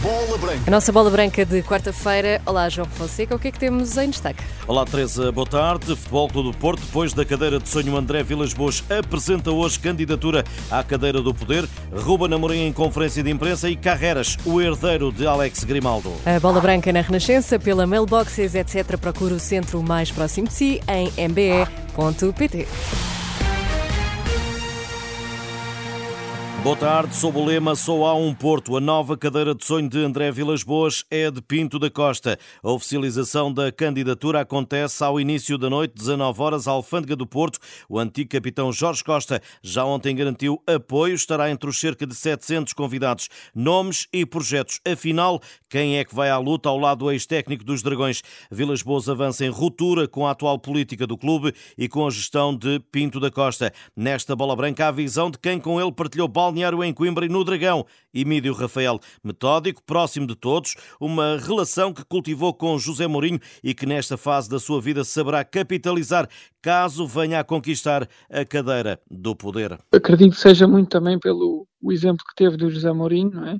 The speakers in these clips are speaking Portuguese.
Bola Branca. A nossa bola branca de quarta-feira. Olá, João Fonseca. O que é que temos em destaque? Olá, Teresa. Boa tarde. Futebol Clube do Porto, depois da cadeira de sonho André Vilas Boas, apresenta hoje candidatura à cadeira do poder. Ruba Namorim em conferência de imprensa e Carreras, o herdeiro de Alex Grimaldo. A bola branca na Renascença, pela mailboxes, etc. Procura o centro mais próximo de si em mbe.pt. Boa tarde, sob o lema Só há um Porto. A nova cadeira de sonho de André Vilas Boas é de Pinto da Costa. A oficialização da candidatura acontece ao início da noite, 19 horas, Alfândega do Porto. O antigo capitão Jorge Costa já ontem garantiu apoio, estará entre os cerca de 700 convidados. Nomes e projetos. Afinal, quem é que vai à luta ao lado do ex-técnico dos Dragões? Vilas Boas avança em ruptura com a atual política do clube e com a gestão de Pinto da Costa. Nesta bola branca, a visão de quem com ele partilhou balneário em Coimbra e no Dragão. Emílio Rafael, metódico, próximo de todos, uma relação que cultivou com José Mourinho e que nesta fase da sua vida saberá capitalizar caso venha a conquistar a cadeira do poder. Acredito que seja muito também pelo o exemplo que teve do José Mourinho, não é?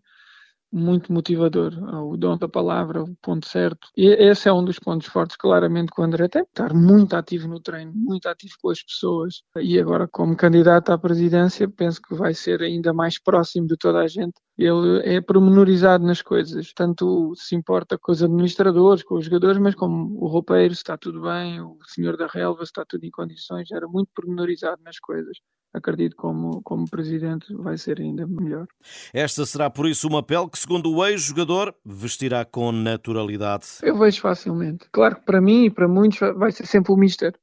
Muito motivador, o dom da palavra, o ponto certo. E esse é um dos pontos fortes, claramente, que o André tem, estar muito ativo no treino, muito ativo com as pessoas. E agora, como candidato à presidência, penso que vai ser ainda mais próximo de toda a gente. Ele é pormenorizado nas coisas, tanto se importa com os administradores, com os jogadores, mas como o roupeiro, se está tudo bem, o senhor da relva, se está tudo em condições, era muito pormenorizado nas coisas acredito como, como presidente vai ser ainda melhor. Esta será por isso uma pele que, segundo o ex-jogador, vestirá com naturalidade. Eu vejo facilmente. Claro que para mim e para muitos vai ser sempre o Mister,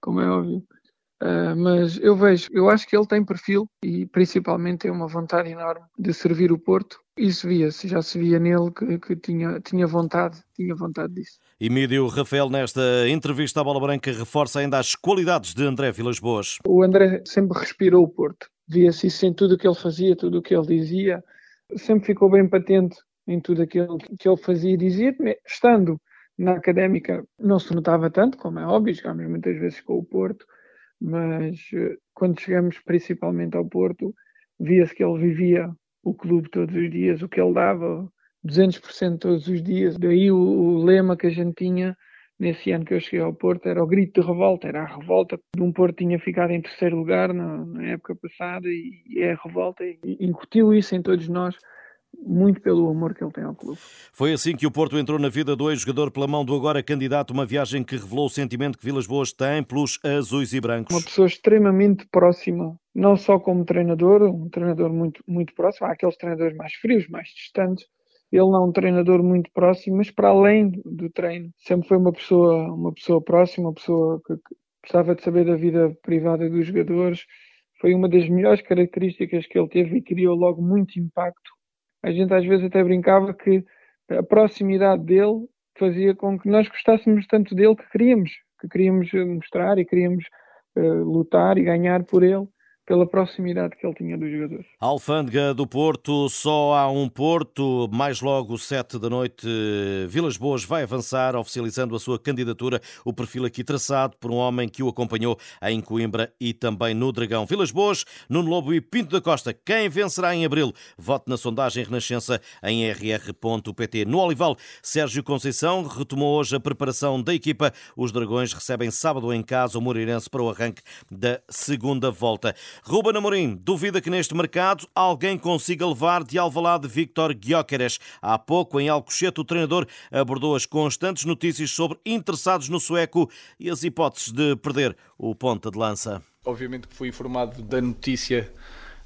como é óbvio. Uh, mas eu vejo, eu acho que ele tem perfil e principalmente tem uma vontade enorme de servir o Porto. Isso via-se, já se via nele que, que, tinha, tinha vontade, tinha vontade disso. Emílio Rafael, nesta entrevista à Bola Branca, reforça ainda as qualidades de André Vilas Boas. O André sempre respirou o Porto. Via-se isso em tudo o que ele fazia, tudo o que ele dizia. Sempre ficou bem patente em tudo aquilo que ele fazia e dizia, estando na académica não se notava tanto, como é óbvio, jogámos muitas vezes com o Porto, mas eh, quando chegamos principalmente ao Porto, via-se que ele vivia o clube todos os dias, o que ele dava 200% todos os dias. Daí o, o, lema que a gente tinha nesse ano que eu cheguei ao Porto era o grito de revolta, era a revolta de um Porto tinha ficado em terceiro lugar na, na época passada e, e é a revolta e incutiu isso em todos nós muito pelo amor que ele tem ao clube. Foi assim que o Porto entrou na vida do ex-jogador pela mão do agora candidato, uma viagem que revelou o sentimento que Vilas Boas tem pelos azuis e brancos. Uma pessoa extremamente próxima, não só como treinador, um treinador muito, muito próximo, há aqueles treinadores mais frios, mais distantes, ele não é um treinador muito próximo, mas para além do treino, sempre foi uma pessoa, uma pessoa próxima, uma pessoa que, que gostava de saber da vida privada dos jogadores, foi uma das melhores características que ele teve e criou logo muito impacto a gente às vezes até brincava que a proximidade dele fazia com que nós gostássemos tanto dele que queríamos, que queríamos mostrar e queríamos uh, lutar e ganhar por ele pela proximidade que ele tinha dos jogadores. Alfândega do Porto, só há um Porto. Mais logo, sete da noite, Vilas Boas vai avançar, oficializando a sua candidatura. O perfil aqui traçado por um homem que o acompanhou em Coimbra e também no Dragão. Vilas Boas, Nuno Lobo e Pinto da Costa. Quem vencerá em abril? Vote na sondagem Renascença em rr.pt. No Olival, Sérgio Conceição retomou hoje a preparação da equipa. Os Dragões recebem sábado em casa o Moreirense para o arranque da segunda volta. Ruben Amorim duvida que neste mercado alguém consiga levar de Alvalade Victor Gyökeres. Há pouco, em Alcochete, o treinador abordou as constantes notícias sobre interessados no sueco e as hipóteses de perder o ponta de lança. Obviamente que fui informado da notícia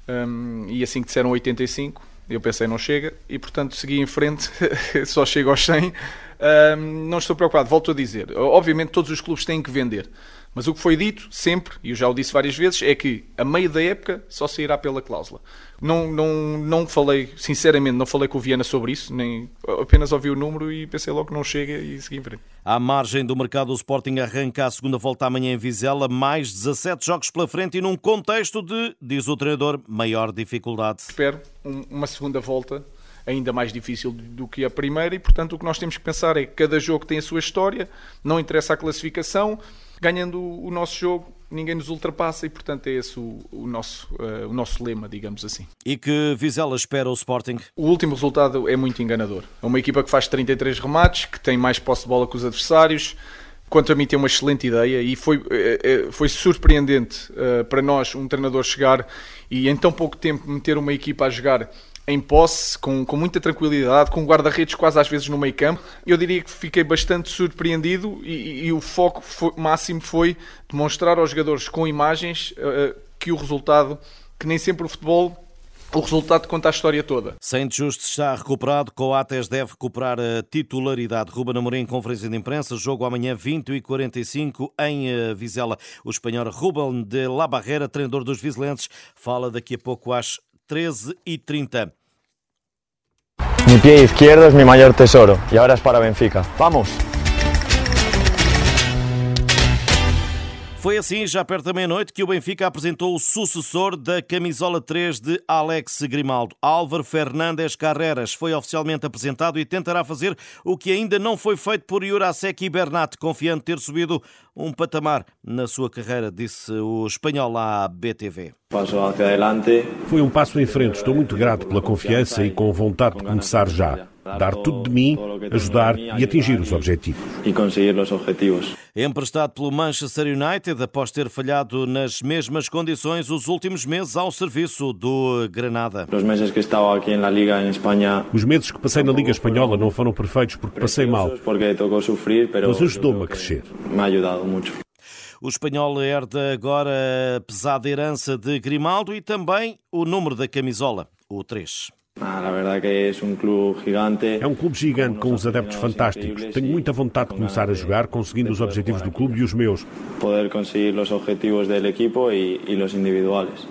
um, e assim que disseram 85, eu pensei não chega e portanto segui em frente, só chego aos 100. Um, não estou preocupado, volto a dizer. Obviamente todos os clubes têm que vender. Mas o que foi dito sempre, e eu já o disse várias vezes, é que a meio da época só sairá pela cláusula. Não, não, não falei, sinceramente, não falei com o Viana sobre isso, nem apenas ouvi o número e pensei logo que não chega e segui em frente. À margem do mercado, o Sporting arranca a segunda volta amanhã em Vizela, mais 17 jogos pela frente e num contexto de, diz o treinador, maior dificuldade. Espero uma segunda volta ainda mais difícil do que a primeira e, portanto, o que nós temos que pensar é que cada jogo tem a sua história, não interessa a classificação, ganhando o nosso jogo, ninguém nos ultrapassa e, portanto, é esse o, o nosso, uh, o nosso lema, digamos assim. E que Vizela espera o Sporting? O último resultado é muito enganador. É uma equipa que faz 33 remates, que tem mais posse de bola que os adversários, quanto a mim tem uma excelente ideia e foi, eh, eh, foi surpreendente para nós um treinador chegar e em tão pouco tempo meter uma equipa a jogar em posse, com, com muita tranquilidade, com guarda-redes quase às vezes no meio campo. Eu diria que fiquei bastante surpreendido e, e o foco foi, máximo foi demonstrar aos jogadores com imagens uh, que o resultado, que nem sempre o futebol o resultado conta a história toda. Sem Justo está recuperado, Coates deve recuperar a titularidade. Ruben Amorim conferência de imprensa, jogo amanhã 20 e 45 em eh, Vizela. O espanhol Ruben de La Barrera, treinador dos vizelenses, fala daqui a pouco às 13 e 30. Mi pie izquierdo es mi mayor tesoro y ahora es para Benfica. ¡Vamos! Foi assim, já perto da meia-noite, que o Benfica apresentou o sucessor da camisola 3 de Alex Grimaldo. Álvaro Fernandes Carreras foi oficialmente apresentado e tentará fazer o que ainda não foi feito por Jurasek e Bernat, confiante ter subido um patamar na sua carreira, disse o espanhol à BTV. Foi um passo em frente. Estou muito grato pela confiança e com vontade de começar já dar tudo de mim, ajudar e atingir os objetivos. Emprestado pelo Manchester United, após ter falhado nas mesmas condições os últimos meses ao serviço do Granada. Os meses que passei na Liga Espanhola não foram perfeitos porque passei mal, mas ajudou-me a crescer. O espanhol herda agora a pesada herança de Grimaldo e também o número da camisola, o 3. Ah, é um clube gigante com uns adeptos fantásticos. Tenho muita vontade de começar a jogar, conseguindo os objetivos do clube e os meus. Poder conseguir os objetivos do equipo e os individuais.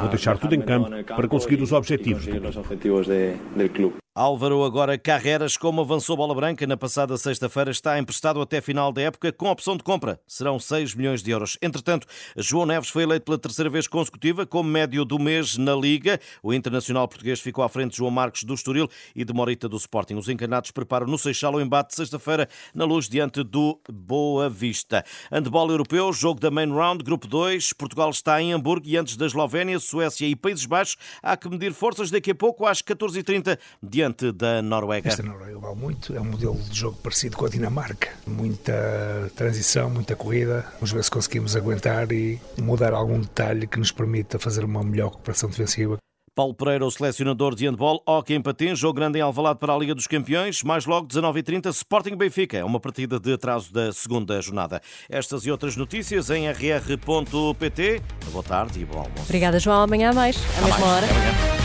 Vou deixar tudo em campo para conseguir os objetivos do clube. Álvaro agora Carreras, como avançou bola branca na passada sexta-feira, está emprestado até final da época com opção de compra. Serão 6 milhões de euros. Entretanto, João Neves foi eleito pela terceira vez consecutiva como médio do mês na Liga. O internacional português ficou à frente de João Marcos do Estoril e de Morita do Sporting. Os encarnados preparam no Seixal o embate sexta-feira na luz diante do Boa Vista. Handball europeu, jogo da Main Round, grupo 2. Portugal está em Hamburgo e antes da Eslovénia, Suécia e Países Baixos há que medir forças daqui a pouco às 14h30 diante diante da Noruega. Esta Noruega vale muito, é um modelo de jogo parecido com a Dinamarca. Muita transição, muita corrida. Vamos ver se conseguimos aguentar e mudar algum detalhe que nos permita fazer uma melhor recuperação defensiva. Paulo Pereira, o selecionador de handball, hockey em patins, jogo grande em Alvalade para a Liga dos Campeões, mais logo 19h30, Sporting Benfica, é uma partida de atraso da segunda jornada. Estas e outras notícias em rr.pt. Boa tarde e bom almoço. Obrigada, João. Amanhã mais, à mesma hora.